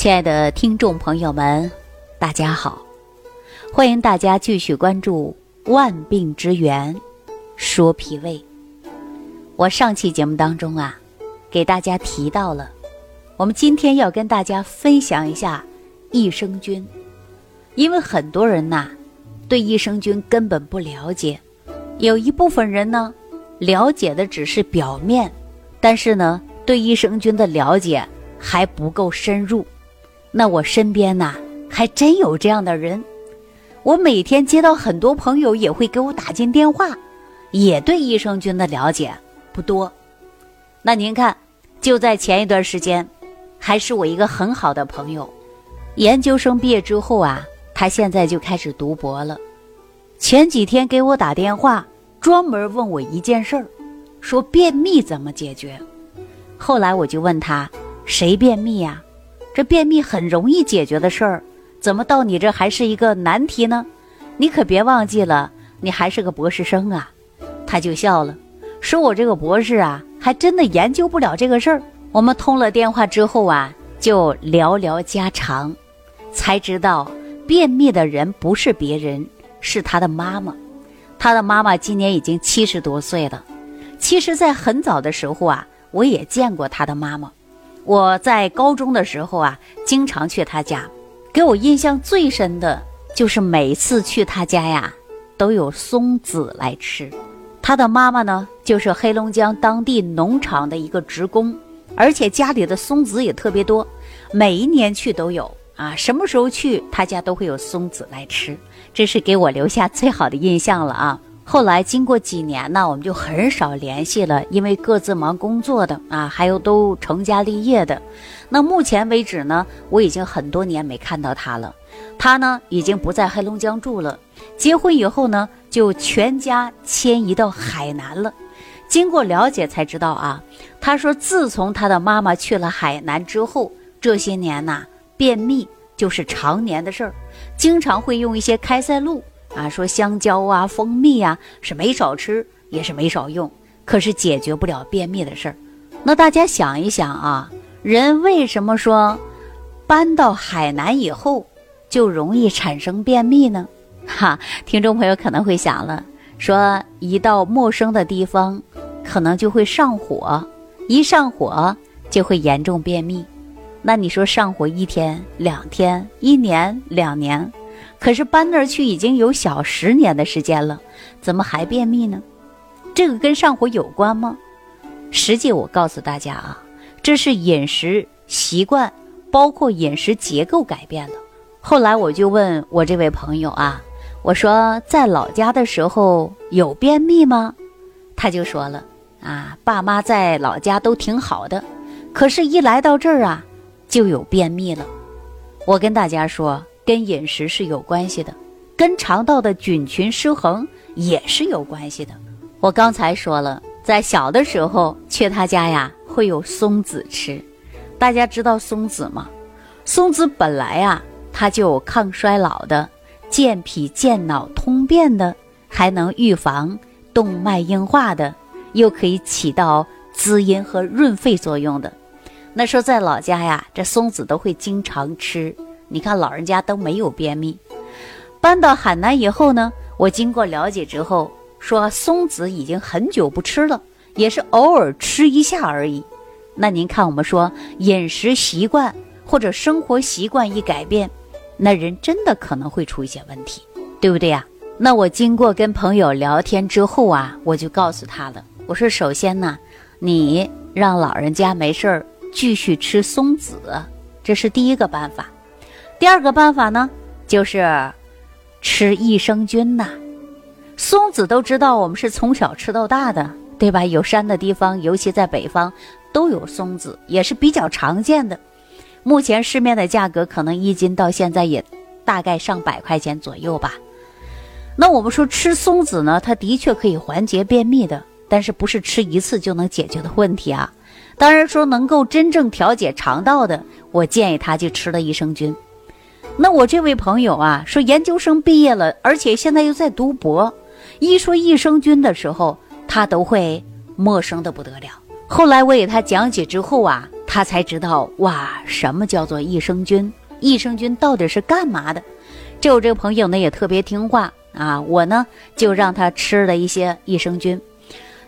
亲爱的听众朋友们，大家好！欢迎大家继续关注《万病之源说脾胃》。我上期节目当中啊，给大家提到了，我们今天要跟大家分享一下益生菌，因为很多人呐对益生菌根本不了解，有一部分人呢了解的只是表面，但是呢对益生菌的了解还不够深入。那我身边呐，还真有这样的人。我每天接到很多朋友也会给我打进电话，也对益生菌的了解不多。那您看，就在前一段时间，还是我一个很好的朋友，研究生毕业之后啊，他现在就开始读博了。前几天给我打电话，专门问我一件事儿，说便秘怎么解决。后来我就问他，谁便秘呀？这便秘很容易解决的事儿，怎么到你这还是一个难题呢？你可别忘记了，你还是个博士生啊！他就笑了，说我这个博士啊，还真的研究不了这个事儿。我们通了电话之后啊，就聊聊家常，才知道便秘的人不是别人，是他的妈妈。他的妈妈今年已经七十多岁了。其实，在很早的时候啊，我也见过他的妈妈。我在高中的时候啊，经常去他家，给我印象最深的就是每次去他家呀，都有松子来吃。他的妈妈呢，就是黑龙江当地农场的一个职工，而且家里的松子也特别多，每一年去都有啊，什么时候去他家都会有松子来吃，这是给我留下最好的印象了啊。后来经过几年呢，我们就很少联系了，因为各自忙工作的啊，还有都成家立业的。那目前为止呢，我已经很多年没看到他了。他呢，已经不在黑龙江住了，结婚以后呢，就全家迁移到海南了。经过了解才知道啊，他说自从他的妈妈去了海南之后，这些年呐，便秘就是常年的事儿，经常会用一些开塞露。啊，说香蕉啊、蜂蜜啊是没少吃，也是没少用，可是解决不了便秘的事儿。那大家想一想啊，人为什么说搬到海南以后就容易产生便秘呢？哈，听众朋友可能会想了，说一到陌生的地方，可能就会上火，一上火就会严重便秘。那你说上火一天、两天、一年、两年？可是搬那儿去已经有小十年的时间了，怎么还便秘呢？这个跟上火有关吗？实际我告诉大家啊，这是饮食习惯，包括饮食结构改变了。后来我就问我这位朋友啊，我说在老家的时候有便秘吗？他就说了啊，爸妈在老家都挺好的，可是一来到这儿啊，就有便秘了。我跟大家说。跟饮食是有关系的，跟肠道的菌群失衡也是有关系的。我刚才说了，在小的时候去他家呀，会有松子吃。大家知道松子吗？松子本来啊，它就有抗衰老的、健脾健脑通便的，还能预防动脉硬化的，又可以起到滋阴和润肺作用的。那说在老家呀，这松子都会经常吃。你看，老人家都没有便秘。搬到海南以后呢，我经过了解之后，说松子已经很久不吃了，也是偶尔吃一下而已。那您看，我们说饮食习惯或者生活习惯一改变，那人真的可能会出一些问题，对不对呀？那我经过跟朋友聊天之后啊，我就告诉他了，我说首先呢，你让老人家没事儿继续吃松子，这是第一个办法。第二个办法呢，就是吃益生菌呐。松子都知道，我们是从小吃到大的，对吧？有山的地方，尤其在北方，都有松子，也是比较常见的。目前市面的价格可能一斤到现在也大概上百块钱左右吧。那我们说吃松子呢，它的确可以缓解便秘的，但是不是吃一次就能解决的问题啊。当然说能够真正调节肠道的，我建议他就吃了益生菌。那我这位朋友啊，说研究生毕业了，而且现在又在读博，一说益生菌的时候，他都会陌生的不得了。后来我给他讲解之后啊，他才知道哇，什么叫做益生菌？益生菌到底是干嘛的？这我这个朋友呢也特别听话啊，我呢就让他吃了一些益生菌。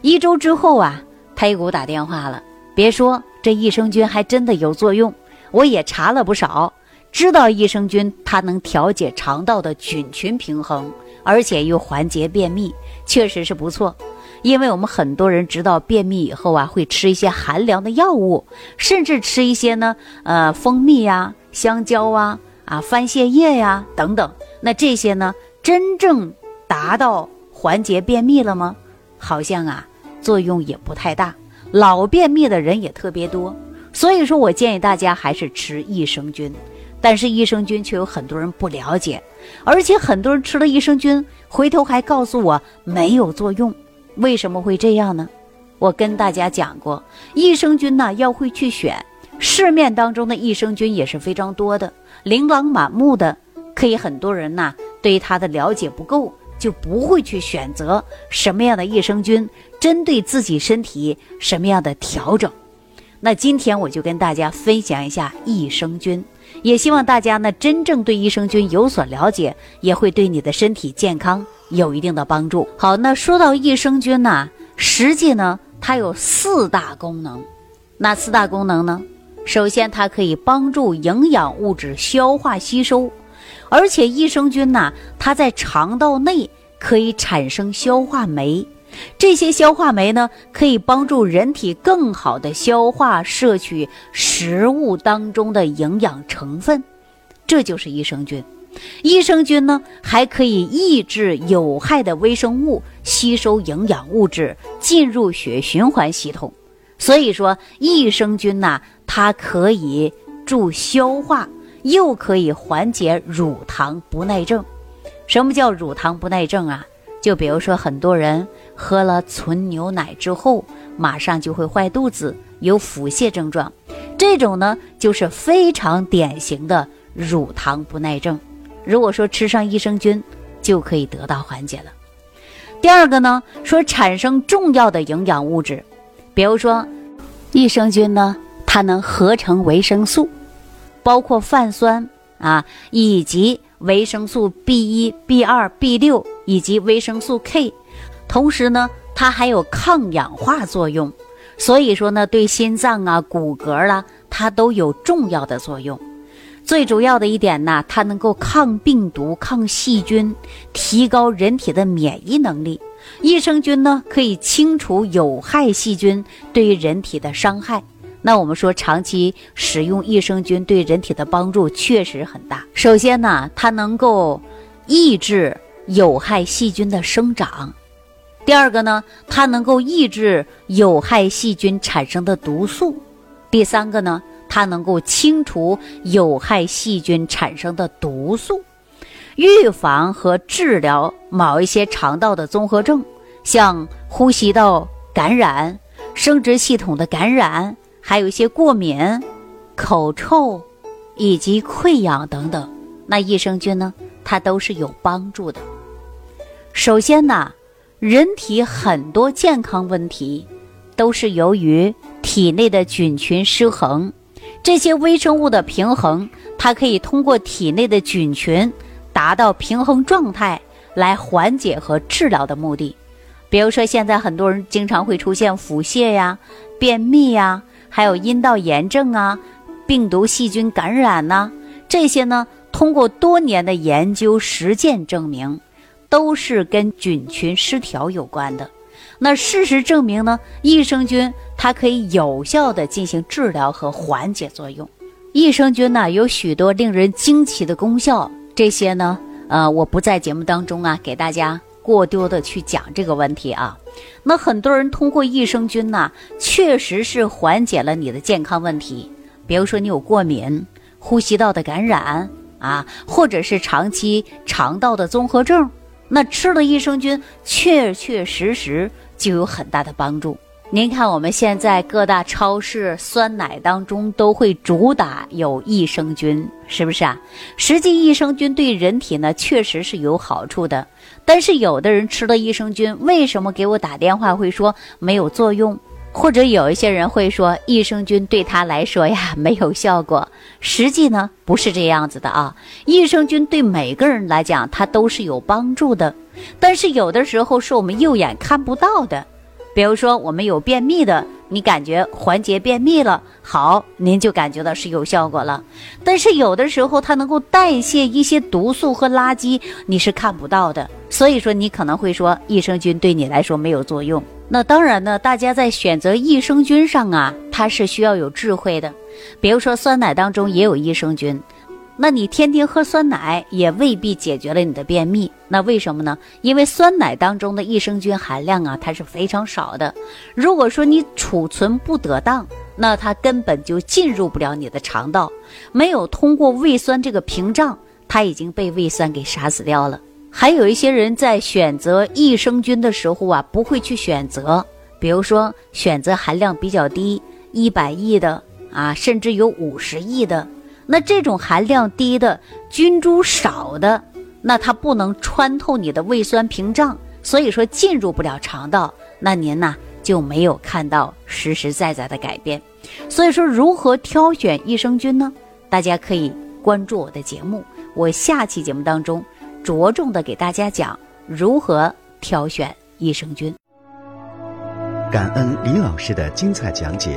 一周之后啊，他又给我打电话了。别说这益生菌还真的有作用，我也查了不少，知道益生菌它能调节肠道的菌群平衡，而且又缓解便秘，确实是不错。因为我们很多人知道便秘以后啊，会吃一些寒凉的药物，甚至吃一些呢，呃，蜂蜜呀、香蕉啊、啊番泻叶呀等等。那这些呢，真正达到缓解便秘了吗？好像啊，作用也不太大。老便秘的人也特别多，所以说我建议大家还是吃益生菌。但是益生菌却有很多人不了解，而且很多人吃了益生菌，回头还告诉我没有作用。为什么会这样呢？我跟大家讲过，益生菌呢要会去选，市面当中的益生菌也是非常多的，琳琅满目的，可以很多人呢对它的了解不够，就不会去选择什么样的益生菌针对自己身体什么样的调整。那今天我就跟大家分享一下益生菌，也希望大家呢真正对益生菌有所了解，也会对你的身体健康。有一定的帮助。好，那说到益生菌呢，实际呢，它有四大功能。那四大功能呢？首先，它可以帮助营养物质消化吸收，而且益生菌呢，它在肠道内可以产生消化酶，这些消化酶呢，可以帮助人体更好的消化摄取食物当中的营养成分，这就是益生菌。益生菌呢，还可以抑制有害的微生物吸收营养物质进入血循环系统。所以说，益生菌呐，它可以助消化，又可以缓解乳糖不耐症。什么叫乳糖不耐症啊？就比如说，很多人喝了纯牛奶之后，马上就会坏肚子，有腹泻症状。这种呢，就是非常典型的乳糖不耐症。如果说吃上益生菌，就可以得到缓解了。第二个呢，说产生重要的营养物质，比如说益生菌呢，它能合成维生素，包括泛酸啊，以及维生素 B 一、B 二、B 六以及维生素 K，同时呢，它还有抗氧化作用，所以说呢，对心脏啊、骨骼啦，它都有重要的作用。最主要的一点呢，它能够抗病毒、抗细菌，提高人体的免疫能力。益生菌呢，可以清除有害细菌对人体的伤害。那我们说，长期使用益生菌对人体的帮助确实很大。首先呢，它能够抑制有害细菌的生长；第二个呢，它能够抑制有害细菌产生的毒素；第三个呢。它能够清除有害细菌产生的毒素，预防和治疗某一些肠道的综合症，像呼吸道感染、生殖系统的感染，还有一些过敏、口臭以及溃疡等等。那益生菌呢，它都是有帮助的。首先呢，人体很多健康问题都是由于体内的菌群失衡。这些微生物的平衡，它可以通过体内的菌群达到平衡状态，来缓解和治疗的目的。比如说，现在很多人经常会出现腹泻呀、便秘呀，还有阴道炎症啊、病毒细菌感染呐，这些呢，通过多年的研究实践证明，都是跟菌群失调有关的。那事实证明呢，益生菌它可以有效的进行治疗和缓解作用。益生菌呢有许多令人惊奇的功效，这些呢，呃，我不在节目当中啊给大家过多的去讲这个问题啊。那很多人通过益生菌呢，确实是缓解了你的健康问题，比如说你有过敏、呼吸道的感染啊，或者是长期肠道的综合症，那吃了益生菌，确确实实。就有很大的帮助。您看，我们现在各大超市酸奶当中都会主打有益生菌，是不是啊？实际益生菌对人体呢确实是有好处的。但是有的人吃了益生菌，为什么给我打电话会说没有作用？或者有一些人会说，益生菌对他来说呀 没有效果。实际呢不是这样子的啊，益生菌对每个人来讲它都是有帮助的，但是有的时候是我们肉眼看不到的。比如说我们有便秘的，你感觉缓解便秘了，好，您就感觉到是有效果了。但是有的时候它能够代谢一些毒素和垃圾，你是看不到的。所以说你可能会说益生菌对你来说没有作用。那当然呢，大家在选择益生菌上啊，它是需要有智慧的。比如说酸奶当中也有益生菌，那你天天喝酸奶也未必解决了你的便秘。那为什么呢？因为酸奶当中的益生菌含量啊，它是非常少的。如果说你储存不得当，那它根本就进入不了你的肠道，没有通过胃酸这个屏障，它已经被胃酸给杀死掉了。还有一些人在选择益生菌的时候啊，不会去选择，比如说选择含量比较低，一百亿的啊，甚至有五十亿的，那这种含量低的菌株少的，那它不能穿透你的胃酸屏障，所以说进入不了肠道，那您呢就没有看到实实在在的改变。所以说，如何挑选益生菌呢？大家可以关注我的节目，我下期节目当中。着重的给大家讲如何挑选益生菌。感恩李老师的精彩讲解。